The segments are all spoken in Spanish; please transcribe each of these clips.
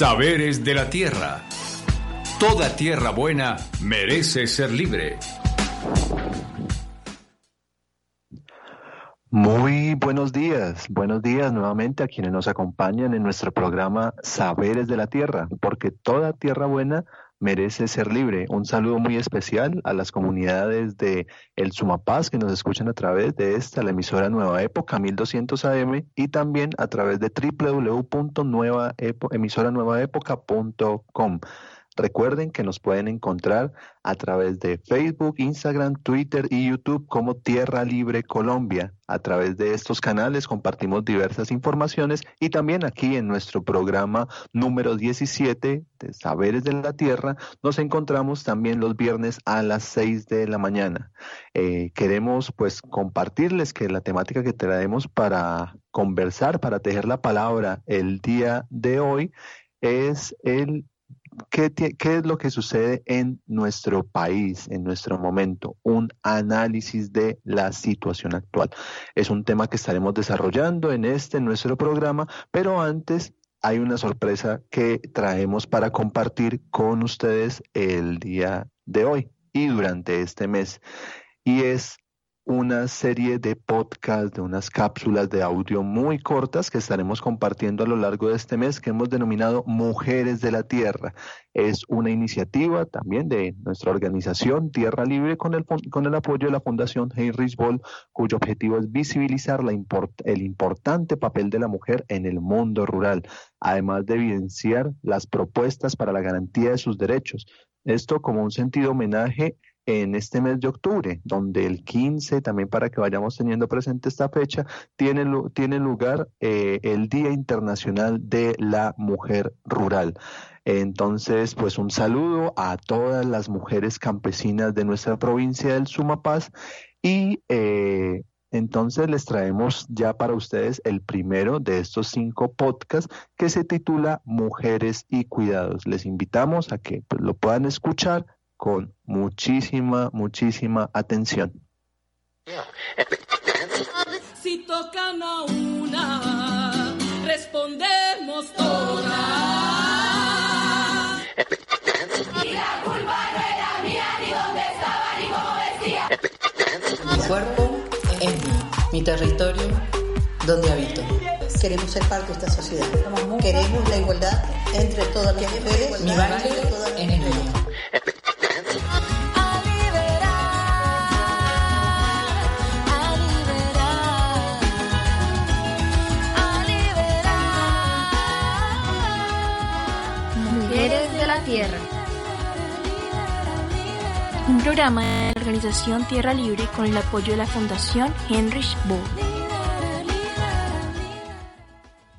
Saberes de la Tierra. Toda tierra buena merece ser libre. Muy buenos días, buenos días nuevamente a quienes nos acompañan en nuestro programa Saberes de la Tierra, porque toda tierra buena merece ser libre. Un saludo muy especial a las comunidades de El Sumapaz que nos escuchan a través de esta, la emisora Nueva Época 1200 AM y también a través de www.emisoranuevaepoca.com. Recuerden que nos pueden encontrar a través de Facebook, Instagram, Twitter y YouTube como Tierra Libre Colombia. A través de estos canales compartimos diversas informaciones y también aquí en nuestro programa número 17 de Saberes de la Tierra nos encontramos también los viernes a las 6 de la mañana. Eh, queremos pues compartirles que la temática que traemos para conversar, para tejer la palabra el día de hoy es el ¿Qué, es lo que sucede en nuestro país, en nuestro momento? Un análisis de la situación actual. Es un tema que estaremos desarrollando en este, nuestro programa, pero antes hay una sorpresa que traemos para compartir con ustedes el día de hoy y durante este mes. Y es una serie de podcasts, de unas cápsulas de audio muy cortas que estaremos compartiendo a lo largo de este mes que hemos denominado Mujeres de la Tierra. Es una iniciativa también de nuestra organización Tierra Libre con el, con el apoyo de la Fundación Heinrich Boll, cuyo objetivo es visibilizar la el importante papel de la mujer en el mundo rural, además de evidenciar las propuestas para la garantía de sus derechos. Esto como un sentido homenaje en este mes de octubre, donde el 15, también para que vayamos teniendo presente esta fecha, tiene, lugar eh, el Día Internacional de la Mujer Rural. Entonces, pues un saludo a todas las mujeres campesinas de nuestra provincia del Sumapaz y eh, entonces les traemos ya para ustedes el primero de estos cinco podcasts que se titula Mujeres y Cuidados. Les invitamos a que pues, lo puedan escuchar, con muchísima, muchísima atención. Si tocan a una, respondemos todas. Y la culpa no era mía, ni dónde estaba, ni como decía. Mi cuerpo es mío, mi territorio, donde habito. Queremos ser parte de esta sociedad. Queremos la igualdad entre todas las mujeres. Mi baile en el mío. Tierra. Un programa de la organización Tierra Libre con el apoyo de la Fundación Heinrich Böll.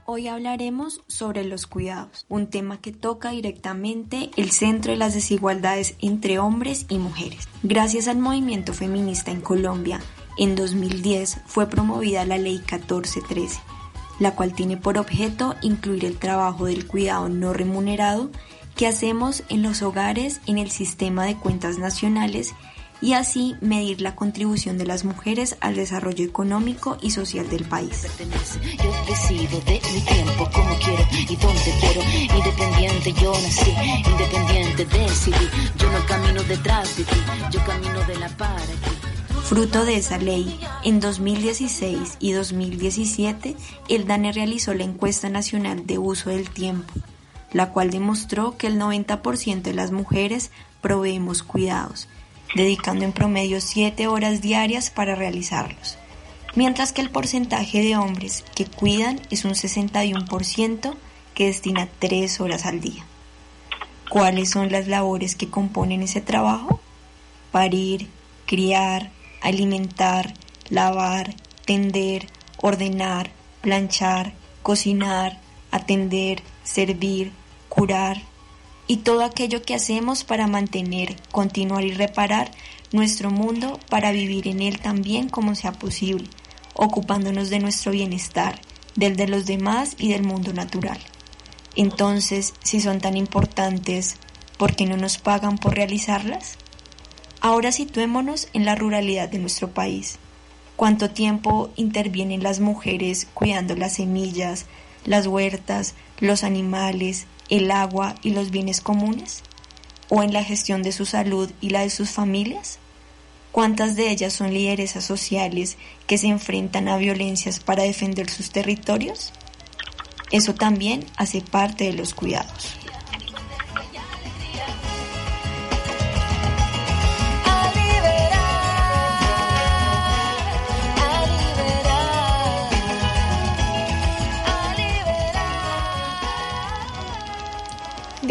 Hoy hablaremos sobre los cuidados, un tema que toca directamente el centro de las desigualdades entre hombres y mujeres. Gracias al movimiento feminista en Colombia, en 2010 fue promovida la Ley 1413, la cual tiene por objeto incluir el trabajo del cuidado no remunerado qué hacemos en los hogares en el sistema de cuentas nacionales y así medir la contribución de las mujeres al desarrollo económico y social del país. Yo decido de mi tiempo como quiero y donde quiero. Independiente yo nací, independiente decidí. Yo no camino detrás de ti, yo camino de la para. Fruto de esa ley, en 2016 y 2017, el DANE realizó la encuesta nacional de uso del tiempo, la cual demostró que el 90% de las mujeres proveemos cuidados, dedicando en promedio 7 horas diarias para realizarlos, mientras que el porcentaje de hombres que cuidan es un 61% que destina 3 horas al día. ¿Cuáles son las labores que componen ese trabajo? Parir, criar, alimentar, lavar, tender, ordenar, planchar, cocinar, atender, servir, curar y todo aquello que hacemos para mantener, continuar y reparar nuestro mundo para vivir en él también como sea posible, ocupándonos de nuestro bienestar, del de los demás y del mundo natural. Entonces, si son tan importantes, ¿por qué no nos pagan por realizarlas? Ahora situémonos en la ruralidad de nuestro país. ¿Cuánto tiempo intervienen las mujeres cuidando las semillas, las huertas, los animales, el agua y los bienes comunes? ¿O en la gestión de su salud y la de sus familias? ¿Cuántas de ellas son lideresas sociales que se enfrentan a violencias para defender sus territorios? Eso también hace parte de los cuidados.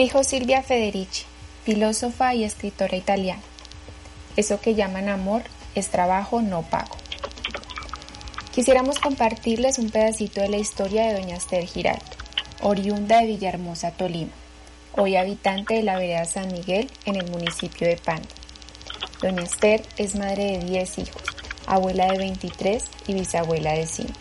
Dijo Silvia Federici, filósofa y escritora italiana. Eso que llaman amor es trabajo no pago. Quisiéramos compartirles un pedacito de la historia de doña Esther Giraldo, oriunda de Villahermosa, Tolima, hoy habitante de la vereda San Miguel en el municipio de Panda. Doña Esther es madre de 10 hijos, abuela de 23 y bisabuela de 5.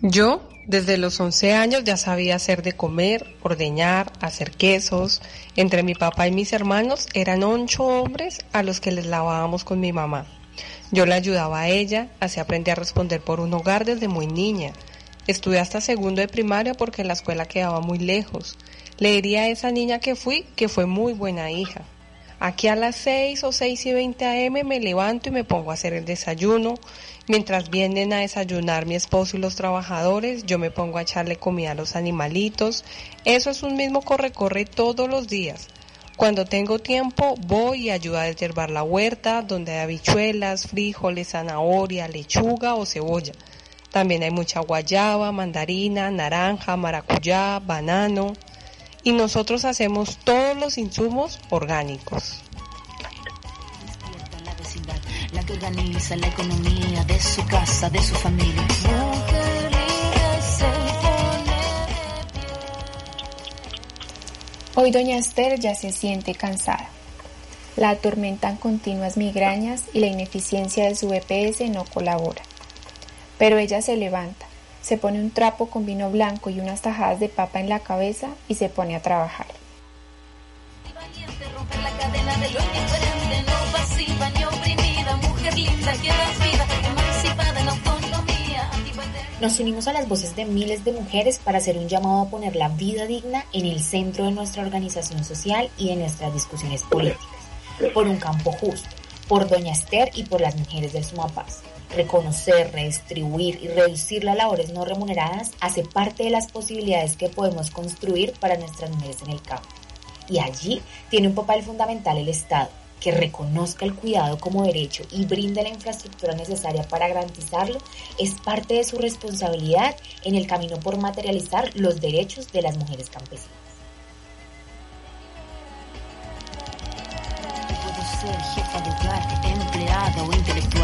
Yo, desde los 11 años, ya sabía hacer de comer, ordeñar, hacer quesos. Entre mi papá y mis hermanos eran ocho hombres a los que les lavábamos con mi mamá. Yo la ayudaba a ella, así aprendí a responder por un hogar desde muy niña. Estudié hasta segundo de primaria porque la escuela quedaba muy lejos. Le diría a esa niña que fui que fue muy buena hija. Aquí a las 6 o 6 y 20 am me levanto y me pongo a hacer el desayuno. Mientras vienen a desayunar mi esposo y los trabajadores, yo me pongo a echarle comida a los animalitos. Eso es un mismo corre-corre todos los días. Cuando tengo tiempo, voy y ayudo a deshiervar la huerta, donde hay habichuelas, frijoles, zanahoria, lechuga o cebolla. También hay mucha guayaba, mandarina, naranja, maracuyá, banano. Y nosotros hacemos todos los insumos orgánicos. la que organiza la economía de su casa, de su familia. Hoy doña Esther ya se siente cansada. La atormentan continuas migrañas y la ineficiencia de su EPS no colabora. Pero ella se levanta, se pone un trapo con vino blanco y unas tajadas de papa en la cabeza y se pone a trabajar. Nos unimos a las voces de miles de mujeres para hacer un llamado a poner la vida digna en el centro de nuestra organización social y de nuestras discusiones políticas, por un campo justo, por Doña Esther y por las mujeres del Sumapaz. Reconocer, redistribuir y reducir las labores no remuneradas hace parte de las posibilidades que podemos construir para nuestras mujeres en el campo. Y allí tiene un papel fundamental el Estado, que reconozca el cuidado como derecho y brinde la infraestructura necesaria para garantizarlo, es parte de su responsabilidad en el camino por materializar los derechos de las mujeres campesinas. o intelectual.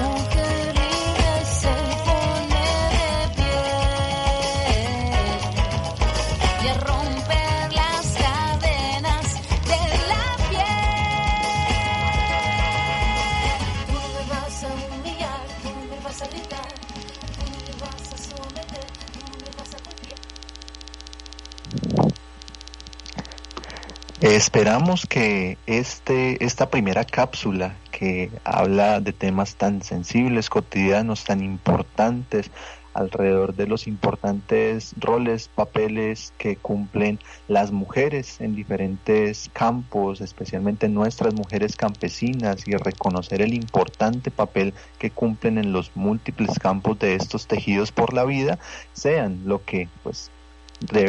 Esperamos que este, esta primera cápsula que habla de temas tan sensibles, cotidianos, tan importantes, alrededor de los importantes roles, papeles que cumplen las mujeres en diferentes campos, especialmente nuestras mujeres campesinas, y reconocer el importante papel que cumplen en los múltiples campos de estos tejidos por la vida, sean lo que pues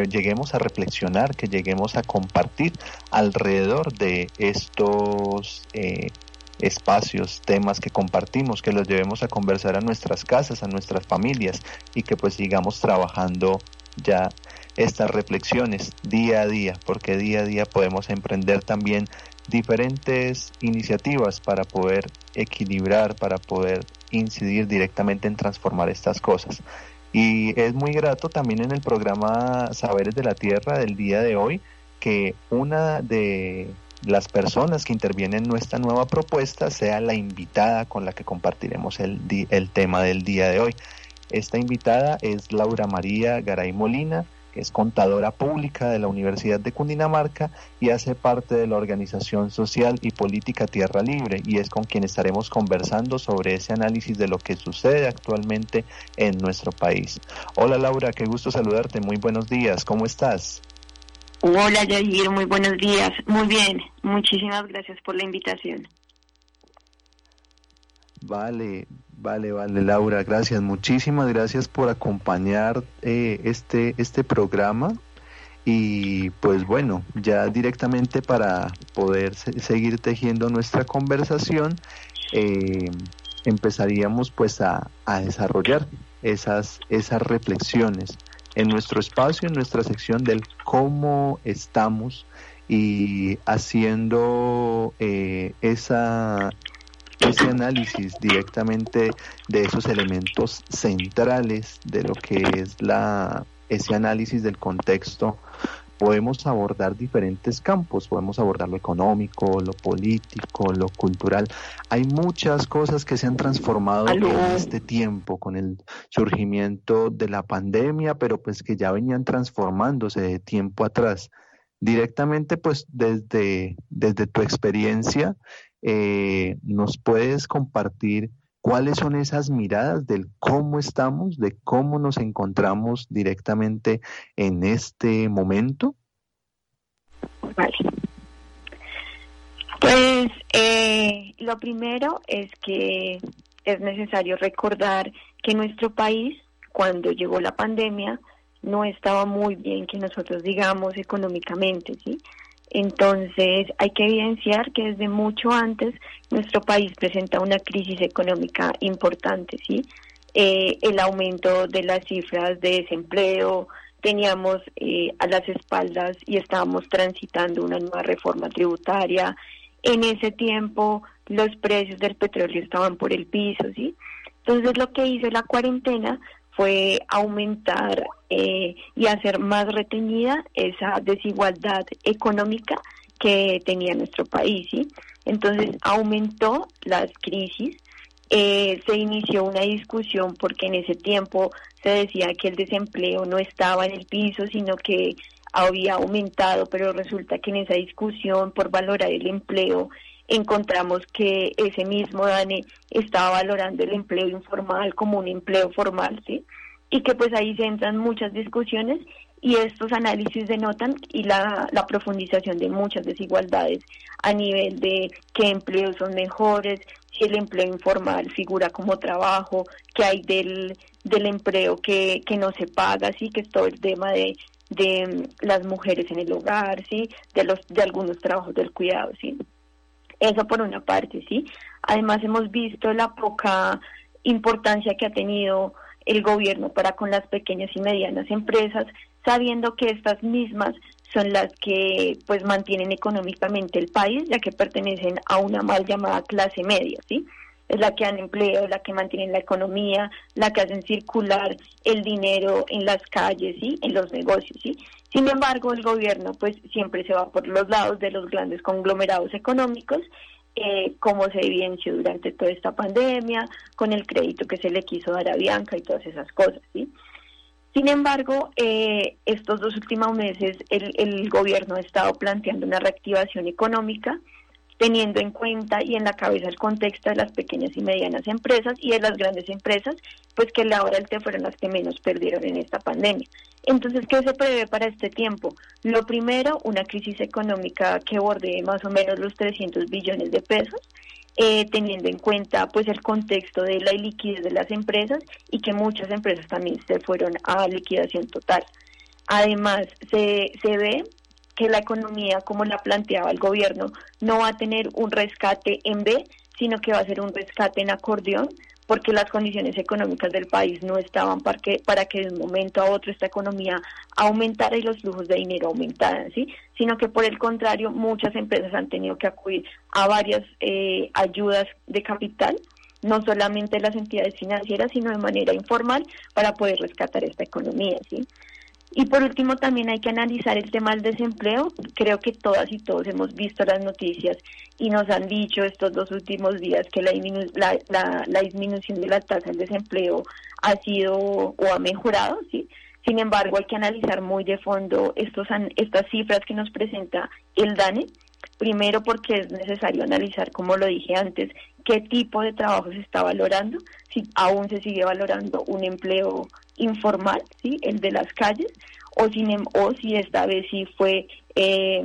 lleguemos a reflexionar, que lleguemos a compartir alrededor de estos eh, espacios, temas que compartimos, que los llevemos a conversar a nuestras casas, a nuestras familias y que pues sigamos trabajando ya estas reflexiones día a día, porque día a día podemos emprender también diferentes iniciativas para poder equilibrar, para poder incidir directamente en transformar estas cosas. Y es muy grato también en el programa Saberes de la Tierra del día de hoy que una de las personas que intervienen en nuestra nueva propuesta sea la invitada con la que compartiremos el, el tema del día de hoy. Esta invitada es Laura María Garay Molina, que es contadora pública de la Universidad de Cundinamarca y hace parte de la organización social y política Tierra Libre y es con quien estaremos conversando sobre ese análisis de lo que sucede actualmente en nuestro país. Hola Laura, qué gusto saludarte, muy buenos días, ¿cómo estás? Hola Yair, muy buenos días, muy bien, muchísimas gracias por la invitación. Vale, Vale, vale, Laura, gracias. Muchísimas gracias por acompañar eh, este, este programa. Y pues bueno, ya directamente para poder seguir tejiendo nuestra conversación, eh, empezaríamos pues a, desarrollar esas, esas reflexiones en nuestro espacio, en nuestra sección del cómo estamos y haciendo eh, esa, ese análisis directamente de esos elementos centrales de lo que es la ese análisis del contexto podemos abordar diferentes campos, podemos abordar lo económico, lo político, lo cultural. Hay muchas cosas que se han transformado en este tiempo con el surgimiento de la pandemia, pero pues que ya venían transformándose de tiempo atrás. Directamente, pues desde, desde tu experiencia, eh, ¿nos puedes compartir cuáles son esas miradas del cómo estamos, de cómo nos encontramos directamente en este momento? Vale. Pues eh, lo primero es que es necesario recordar que nuestro país, cuando llegó la pandemia, no estaba muy bien que nosotros digamos económicamente, ¿sí? Entonces, hay que evidenciar que desde mucho antes nuestro país presenta una crisis económica importante, ¿sí? Eh, el aumento de las cifras de desempleo, teníamos eh, a las espaldas y estábamos transitando una nueva reforma tributaria. En ese tiempo los precios del petróleo estaban por el piso, ¿sí? Entonces lo que hizo la cuarentena fue aumentar eh, y hacer más retenida esa desigualdad económica que tenía nuestro país. Entonces aumentó las crisis, eh, se inició una discusión porque en ese tiempo se decía que el desempleo no estaba en el piso, sino que había aumentado, pero resulta que en esa discusión por valorar el empleo encontramos que ese mismo DANE estaba valorando el empleo informal como un empleo formal, ¿sí? Y que pues ahí se entran muchas discusiones y estos análisis denotan y la, profundización de muchas desigualdades a nivel de qué empleos son mejores, si el empleo informal figura como trabajo, qué hay del, del empleo que, que no se paga, sí, que es todo el tema de, de las mujeres en el hogar, sí, de los de algunos trabajos del cuidado, sí. Eso por una parte, ¿sí? Además hemos visto la poca importancia que ha tenido el gobierno para con las pequeñas y medianas empresas, sabiendo que estas mismas son las que pues mantienen económicamente el país, ya que pertenecen a una mal llamada clase media, ¿sí? Es la que dan empleo, la que mantienen la economía, la que hacen circular el dinero en las calles, ¿sí? En los negocios, ¿sí? Sin embargo, el gobierno pues siempre se va por los lados de los grandes conglomerados económicos, eh, como se evidenció durante toda esta pandemia, con el crédito que se le quiso dar a Bianca y todas esas cosas. ¿sí? Sin embargo, eh, estos dos últimos meses el, el gobierno ha estado planteando una reactivación económica teniendo en cuenta y en la cabeza el contexto de las pequeñas y medianas empresas y de las grandes empresas, pues que la hora del té fueron las que menos perdieron en esta pandemia. Entonces, ¿qué se prevé para este tiempo? Lo primero, una crisis económica que borde más o menos los 300 billones de pesos, eh, teniendo en cuenta pues el contexto de la liquidez de las empresas y que muchas empresas también se fueron a liquidación total. Además, se, se ve que la economía, como la planteaba el gobierno, no va a tener un rescate en B, sino que va a ser un rescate en acordeón, porque las condiciones económicas del país no estaban para que, para que de un momento a otro esta economía aumentara y los flujos de dinero aumentaran, ¿sí? sino que por el contrario muchas empresas han tenido que acudir a varias eh, ayudas de capital, no solamente las entidades financieras, sino de manera informal para poder rescatar esta economía. ¿sí? Y por último, también hay que analizar el tema del desempleo. Creo que todas y todos hemos visto las noticias y nos han dicho estos dos últimos días que la, disminución de la tasa de desempleo ha sido o ha mejorado, ¿sí? Sin embargo, hay que analizar muy de fondo estos, estas cifras que nos presenta el DANE. Primero porque es necesario analizar, como lo dije antes, qué tipo de trabajo se está valorando, si aún se sigue valorando un empleo informal, ¿sí? el de las calles, o, sin, em, o si esta vez sí fue, eh,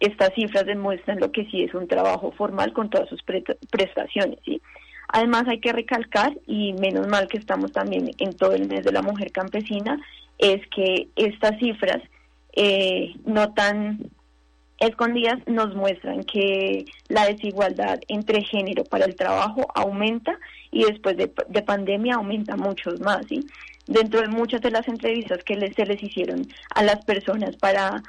estas cifras demuestran lo que sí es un trabajo formal con todas sus prestaciones. ¿sí? Además hay que recalcar, y menos mal que estamos también en todo el mes de la mujer campesina, es que estas cifras eh, no tan escondidas nos muestran que la desigualdad entre género para el trabajo aumenta y después de, pandemia aumenta mucho más. ¿sí? Dentro de muchas de las entrevistas que se les hicieron a las personas para,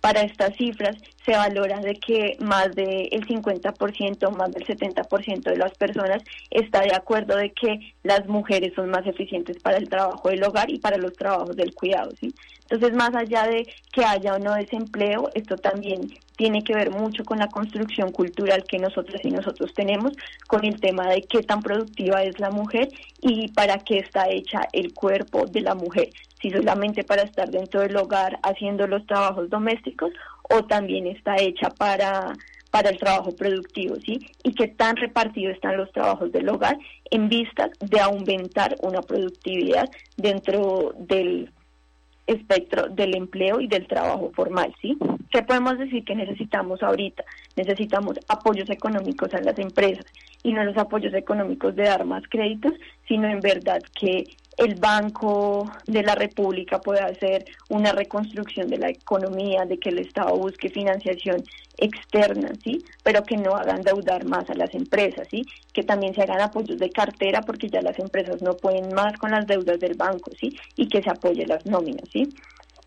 para estas cifras, se valora de que más del 50%, más del 70% de las personas está de acuerdo de que las mujeres son más eficientes para el trabajo del hogar y para los trabajos del cuidado, ¿sí? Entonces, más allá de que haya o no desempleo, esto también tiene que ver mucho con la construcción cultural que nosotros y nosotros tenemos, con el tema de qué tan productiva es la mujer y para qué está hecha el cuerpo de la mujer, si solamente para estar dentro del hogar haciendo los trabajos domésticos o también está hecha para para el trabajo productivo, ¿sí? Y qué tan repartidos están los trabajos del hogar en vistas de aumentar una productividad dentro del espectro del empleo y del trabajo formal, ¿sí? ¿Qué podemos decir que necesitamos ahorita? Necesitamos apoyos económicos a las empresas y no los apoyos económicos de dar más créditos, sino en verdad que el Banco de la República pueda hacer una reconstrucción de la economía, de que el Estado busque financiación externa, ¿sí? Pero que no hagan deudar más a las empresas, ¿sí? Que también se hagan apoyos de cartera porque ya las empresas no pueden más con las deudas del banco, ¿sí? Y que se apoye las nóminas, ¿sí?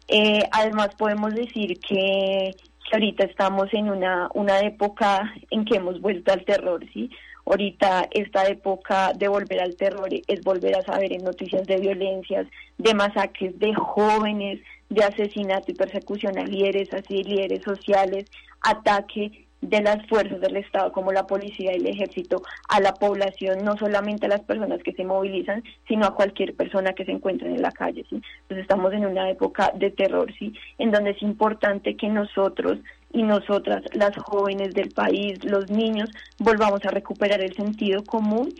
Eh, además podemos decir que, ahorita estamos en una, una época en que hemos vuelto al terror, ¿sí? Ahorita esta época de volver al terror es volver a saber en noticias de violencias, de masacres de jóvenes, de asesinato y persecución a líderes, así líderes sociales, ataque de las fuerzas del Estado como la policía y el ejército a la población, no solamente a las personas que se movilizan, sino a cualquier persona que se encuentre en la calle. ¿sí? Entonces estamos en una época de terror, ¿sí? en donde es importante que nosotros y nosotras, las jóvenes del país, los niños, volvamos a recuperar el sentido común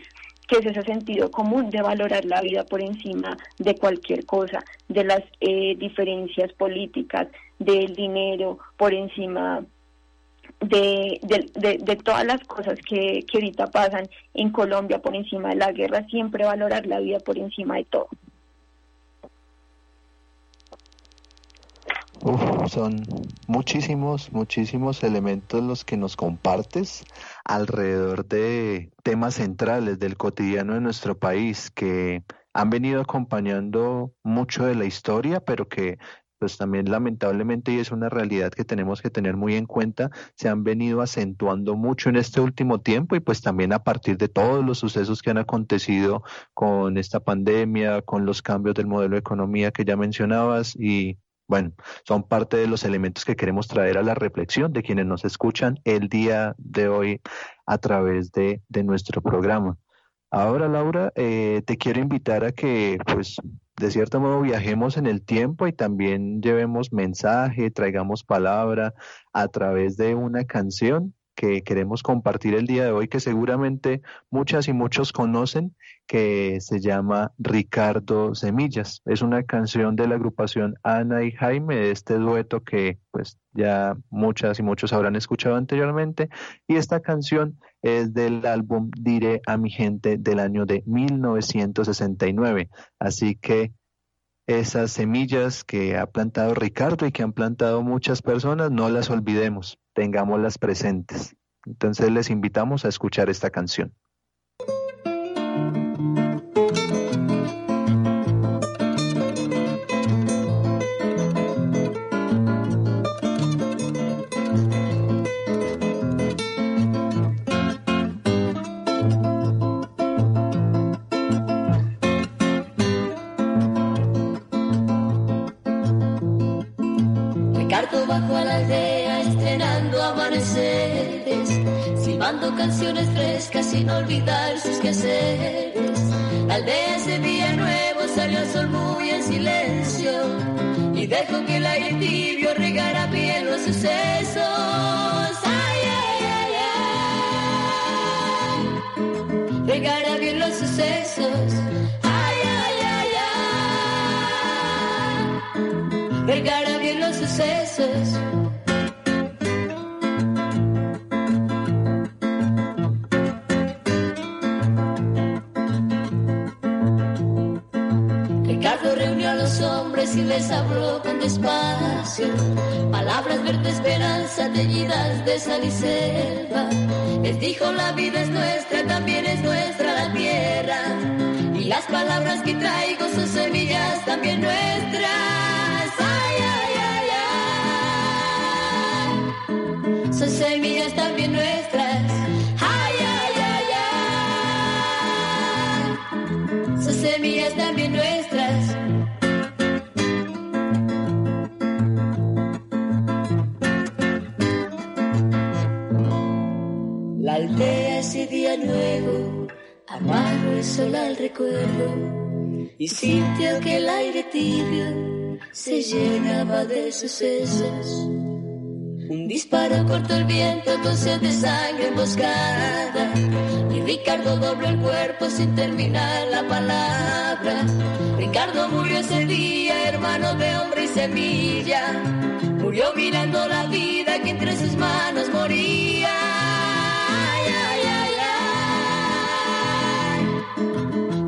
que es ese sentido común de valorar la vida por encima de cualquier cosa, de las eh, diferencias políticas, del dinero por encima de, de, todas las cosas que, que ahorita pasan en Colombia por encima de la guerra, siempre valorar la vida por encima de todo. Son muchísimos, muchísimos elementos los que nos compartes alrededor de temas centrales del cotidiano de nuestro país que han venido acompañando mucho de la historia, pero que pues también lamentablemente, y es una realidad que tenemos que tener muy en cuenta, se han venido acentuando mucho en este último tiempo y pues también a partir de todos los sucesos que han acontecido con esta pandemia, con los cambios del modelo de economía que ya mencionabas y bueno, son parte de los elementos que queremos traer a la reflexión de quienes nos escuchan el día de hoy a través de, nuestro programa. Ahora, Laura, eh, te quiero invitar a que, pues, de cierto modo viajemos en el tiempo y también llevemos mensaje, traigamos palabra a través de una canción que queremos compartir el día de hoy, que seguramente muchas y muchos conocen, que se llama Ricardo Semillas. Es una canción de la agrupación Ana y Jaime, de este dueto que pues ya muchas y muchos habrán escuchado anteriormente. Y esta canción es del álbum Diré a mi gente del año de 1969. Así que esas semillas que ha plantado Ricardo y que han plantado muchas personas, no las olvidemos, tengámoslas presentes. Entonces les invitamos a escuchar esta canción. Canciones frescas sin olvidar sus quehaceres. La aldea ese día nuevo salió el sol muy en silencio y dejó que el aire tibio regara bien los sucesos. Ay, ay, ay, ay. Regara bien los sucesos. Ay, ay, ay, ay. Regara bien los sucesos. Hombres y les habló con despacio. Palabras verde esperanza teñidas de sal y selva. Les dijo la vida es nuestra, también es nuestra la tierra. Y las palabras que traigo son semillas también nuestras. Día nuevo, amargo el sol al recuerdo, y sintió que el aire tibio se llenaba de sucesos. Un disparo cortó el viento con sed de sangre emboscada, y Ricardo dobló el cuerpo sin terminar la palabra. Ricardo murió ese día, hermano de hombre y semilla, murió mirando la vida que entre sus manos moría.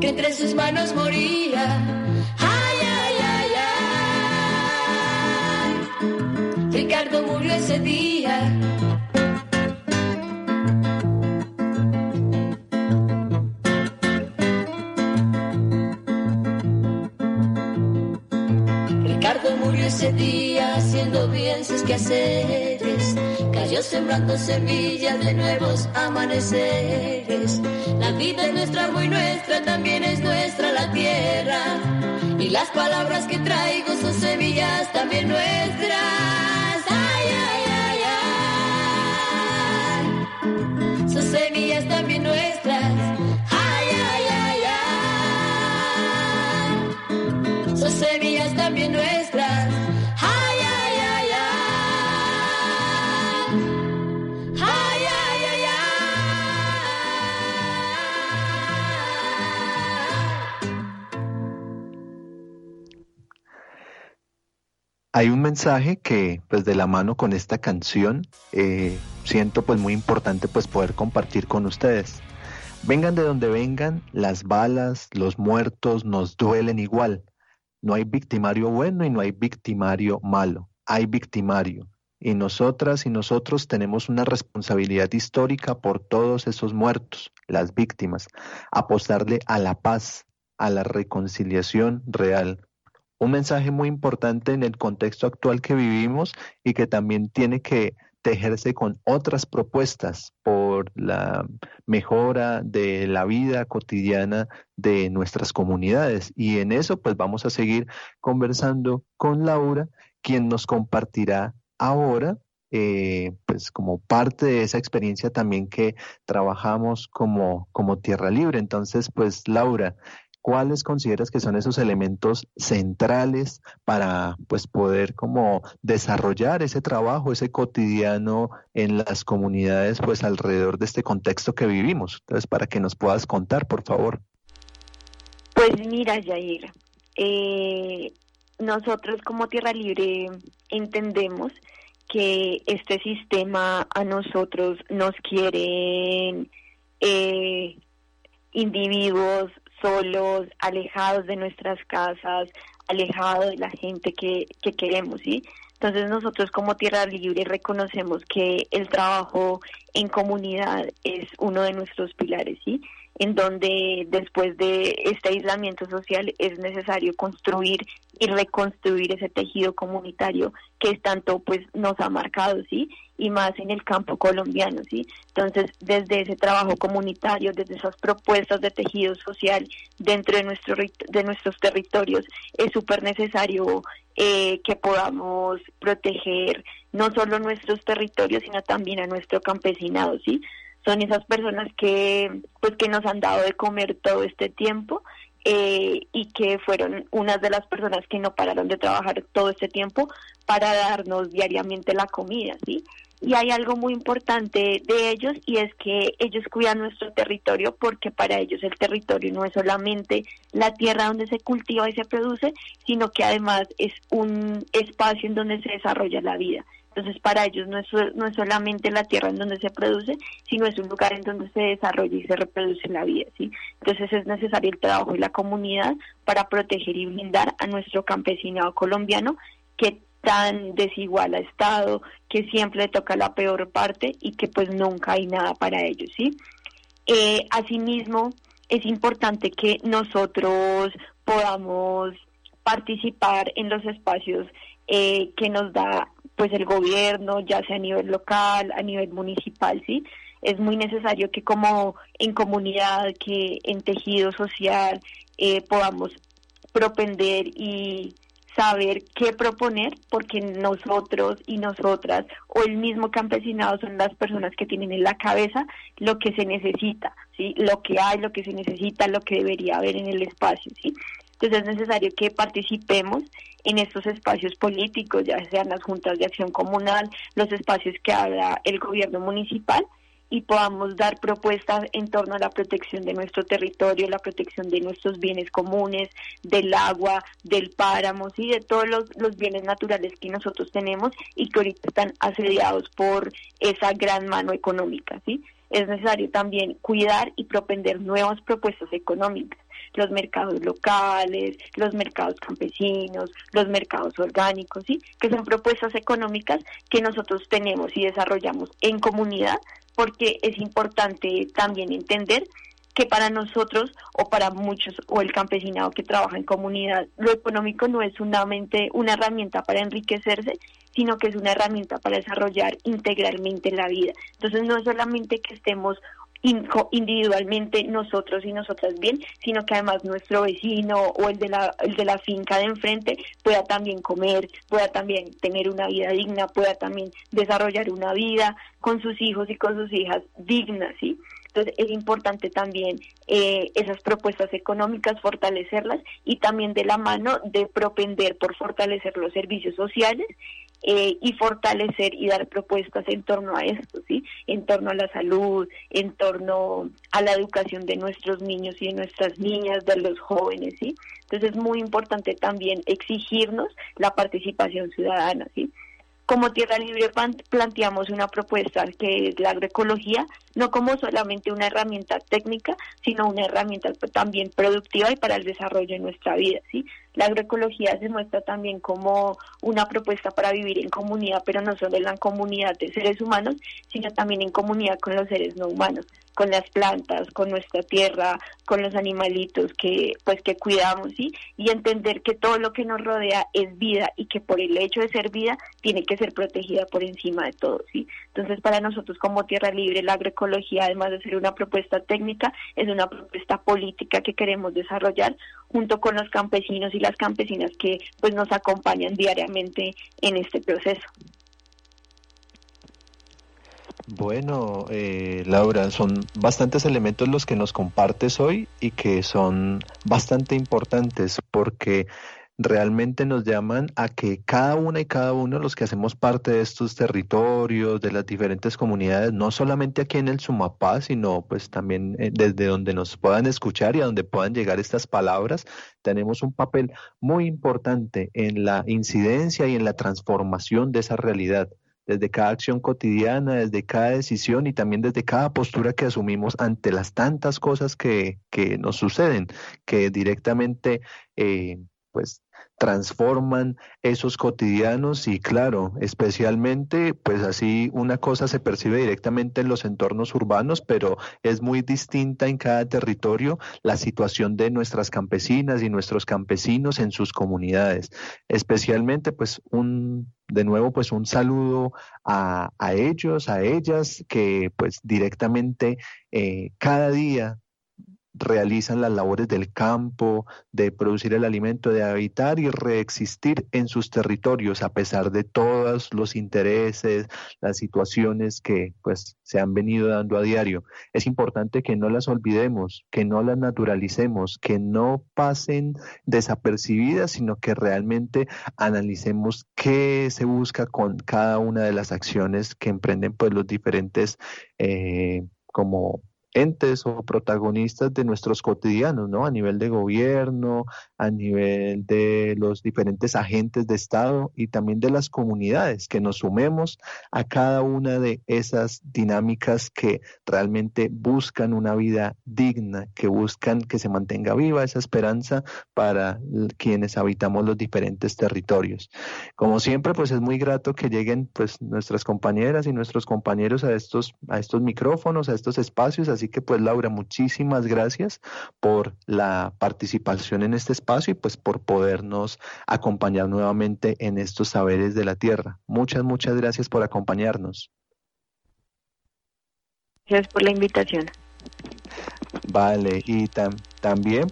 Que entre sus manos moría. Ay, ay, ay, ay. Ricardo murió ese día. Ese día haciendo bien sus quehaceres. Cayó sembrando semillas de nuevos amaneceres. La vida es nuestra, muy nuestra, también es nuestra la tierra. Y las palabras que traigo son semillas también nuestras. Hay un mensaje que, pues de la mano con esta canción, eh, siento pues muy importante pues poder compartir con ustedes. Vengan de donde vengan, las balas, los muertos nos duelen igual. No hay victimario bueno y no hay victimario malo. Hay victimario. Y nosotras y nosotros tenemos una responsabilidad histórica por todos esos muertos, las víctimas. Apostarle a la paz, a la reconciliación real. Un mensaje muy importante en el contexto actual que vivimos y que también tiene que tejerse con otras propuestas por la mejora de la vida cotidiana de nuestras comunidades. Y en eso pues vamos a seguir conversando con Laura, quien nos compartirá ahora, eh, pues como parte de esa experiencia también que trabajamos como, como Tierra Libre. Entonces, pues Laura, ¿cuáles consideras que son esos elementos centrales para pues poder como desarrollar ese trabajo, ese cotidiano en las comunidades pues alrededor de este contexto que vivimos? Entonces, para que nos puedas contar, por favor. Pues mira, Jair, eh, nosotros como Tierra Libre entendemos que este sistema a nosotros nos quieren eh, individuos solos, alejados de nuestras casas, alejados de la gente que, que queremos, ¿sí? Entonces nosotros como Tierra Libre reconocemos que el trabajo en comunidad es uno de nuestros pilares, ¿sí? En donde después de este aislamiento social es necesario construir y reconstruir ese tejido comunitario que tanto pues nos ha marcado, ¿sí? Y más en el campo colombiano, ¿sí? Entonces, desde ese trabajo comunitario, desde esas propuestas de tejido social dentro de, nuestro, de nuestros territorios, es súper necesario eh, que podamos proteger no solo nuestros territorios, sino también a nuestro campesinado, ¿sí? Son esas personas que, pues, que nos han dado de comer todo este tiempo eh, y que fueron unas de las personas que no pararon de trabajar todo este tiempo para darnos diariamente la comida, ¿sí? Y hay algo muy importante de ellos y es que ellos cuidan nuestro territorio porque para ellos el territorio no es solamente la tierra donde se cultiva y se produce, sino que además es un espacio en donde se desarrolla la vida. Entonces para ellos no es, no es solamente la tierra en donde se produce, sino es un lugar en donde se desarrolla y se reproduce la vida. ¿sí? Entonces es necesario el trabajo y la comunidad para proteger y blindar a nuestro campesinado colombiano que tan desigual ha estado, que siempre le toca la peor parte y que pues nunca hay nada para ellos, ¿sí? Eh, asimismo, es importante que nosotros podamos participar en los espacios eh, que nos da pues el gobierno, ya sea a nivel local, a nivel municipal, ¿sí? Es muy necesario que como en comunidad, que en tejido social eh, podamos propender y saber qué proponer, porque nosotros y nosotras o el mismo campesinado son las personas que tienen en la cabeza lo que se necesita, ¿sí? lo que hay, lo que se necesita, lo que debería haber en el espacio. ¿sí? Entonces es necesario que participemos en estos espacios políticos, ya sean las juntas de acción comunal, los espacios que haga el gobierno municipal, y podamos dar propuestas en torno a la protección de nuestro territorio, la protección de nuestros bienes comunes, del agua, del páramo y de todos los, bienes naturales que nosotros tenemos y que ahorita están asediados por esa gran mano económica. ¿sí? Es necesario también cuidar y propender nuevas propuestas económicas los mercados locales, los mercados campesinos, los mercados orgánicos, ¿sí? que son propuestas económicas que nosotros tenemos y desarrollamos en comunidad porque es importante también entender que para nosotros o para muchos o el campesinado que trabaja en comunidad, lo económico no es solamente una herramienta para enriquecerse, sino que es una herramienta para desarrollar integralmente la vida. Entonces no es solamente que estemos individualmente nosotros y nosotras bien, sino que además nuestro vecino o el de la, el de la finca de enfrente pueda también comer, pueda también tener una vida digna, pueda también desarrollar una vida con sus hijos y con sus hijas dignas, ¿sí? Entonces es importante también eh, esas propuestas económicas, fortalecerlas y también de la mano de propender por fortalecer los servicios sociales eh, y fortalecer y dar propuestas en torno a esto, ¿sí? En torno a la salud, en torno a la educación de nuestros niños y de nuestras niñas, de los jóvenes, ¿sí? Entonces es muy importante también exigirnos la participación ciudadana, ¿sí? Como Tierra Libre planteamos una propuesta que es la agroecología, no como solamente una herramienta técnica, sino una herramienta también productiva y para el desarrollo de nuestra vida. La agroecología se muestra también como una propuesta para vivir en comunidad, pero no solo en la comunidad de seres humanos, sino también en comunidad con los seres no humanos con las plantas, con nuestra tierra, con los animalitos que pues que cuidamos, ¿sí? Y entender que todo lo que nos rodea es vida y que por el hecho de ser vida tiene que ser protegida por encima de todo, ¿sí? Entonces, para nosotros como Tierra Libre, la agroecología, además de ser una propuesta técnica, es una propuesta política que queremos desarrollar junto con los campesinos y las campesinas que pues nos acompañan diariamente en este proceso. Bueno, eh, Laura, son bastantes elementos los que nos compartes hoy y que son bastante importantes porque realmente nos llaman a que cada una y cada uno de los que hacemos parte de estos territorios, de las diferentes comunidades, no solamente aquí en el Sumapá, sino pues también eh, desde donde nos puedan escuchar y a donde puedan llegar estas palabras, tenemos un papel muy importante en la incidencia y en la transformación de esa realidad desde cada acción cotidiana, desde cada decisión y también desde cada postura que asumimos ante las tantas cosas que, que nos suceden, que directamente eh, pues transforman esos cotidianos y claro, especialmente pues así una cosa se percibe directamente en los entornos urbanos, pero es muy distinta en cada territorio la situación de nuestras campesinas y nuestros campesinos en sus comunidades. Especialmente pues un de nuevo pues un saludo a, a ellos, a ellas que pues directamente eh, cada día realizan las labores del campo, de producir el alimento, de habitar y reexistir en sus territorios a pesar de todos los intereses, las situaciones que pues se han venido dando a diario. Es importante que no las olvidemos, que no las naturalicemos, que no pasen desapercibidas, sino que realmente analicemos qué se busca con cada una de las acciones que emprenden pues los diferentes eh, como entes o protagonistas de nuestros cotidianos, ¿no? A nivel de gobierno, a nivel de los diferentes agentes de Estado y también de las comunidades, que nos sumemos a cada una de esas dinámicas que realmente buscan una vida digna, que buscan que se mantenga viva esa esperanza para quienes habitamos los diferentes territorios. Como siempre, pues es muy grato que lleguen pues nuestras compañeras y nuestros compañeros a estos, a estos micrófonos, a estos espacios, así que pues Laura, muchísimas gracias por la participación en este espacio y pues por podernos acompañar nuevamente en estos saberes de la tierra. Muchas, muchas gracias por acompañarnos. Gracias por la invitación. Vale, y también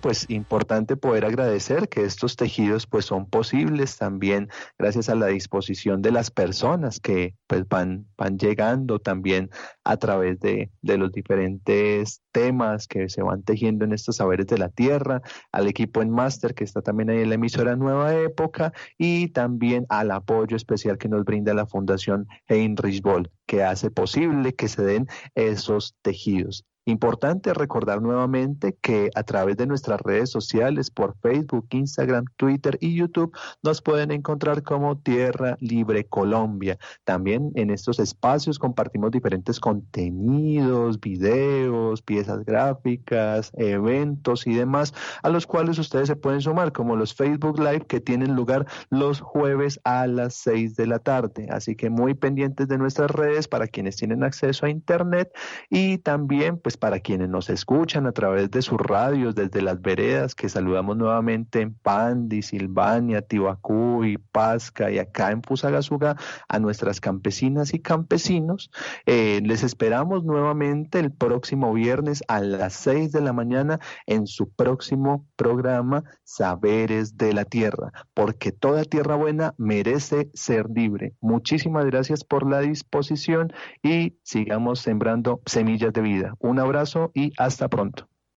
pues importante poder agradecer que estos tejidos pues son posibles también gracias a la disposición de las personas que pues van, van llegando también a través de, de los diferentes temas que se van tejiendo en estos saberes de la tierra, al equipo en máster que está también ahí en la emisora Nueva Época y también al apoyo especial que nos brinda la Fundación Heinrich Boll que hace posible que se den esos tejidos. Importante recordar nuevamente que a través de nuestras redes sociales, por Facebook, Instagram, Twitter y YouTube, nos pueden encontrar como Tierra Libre Colombia. También en estos espacios compartimos diferentes contenidos, videos, piezas gráficas, eventos y demás, a los cuales ustedes se pueden sumar, como los Facebook Live que tienen lugar los jueves a las 6 de la tarde. Así que muy pendientes de nuestras redes para quienes tienen acceso a Internet y también, pues, para quienes nos escuchan a través de sus radios desde las veredas, que saludamos nuevamente en Pandi, Silvania, y Pasca y acá en Fusagasugá a nuestras campesinas y campesinos. Eh, les esperamos nuevamente el próximo viernes a las 6 de la mañana en su próximo programa Saberes de la Tierra, porque toda tierra buena merece ser libre. Muchísimas gracias por la disposición y sigamos sembrando semillas de vida. Una abrazo y hasta pronto.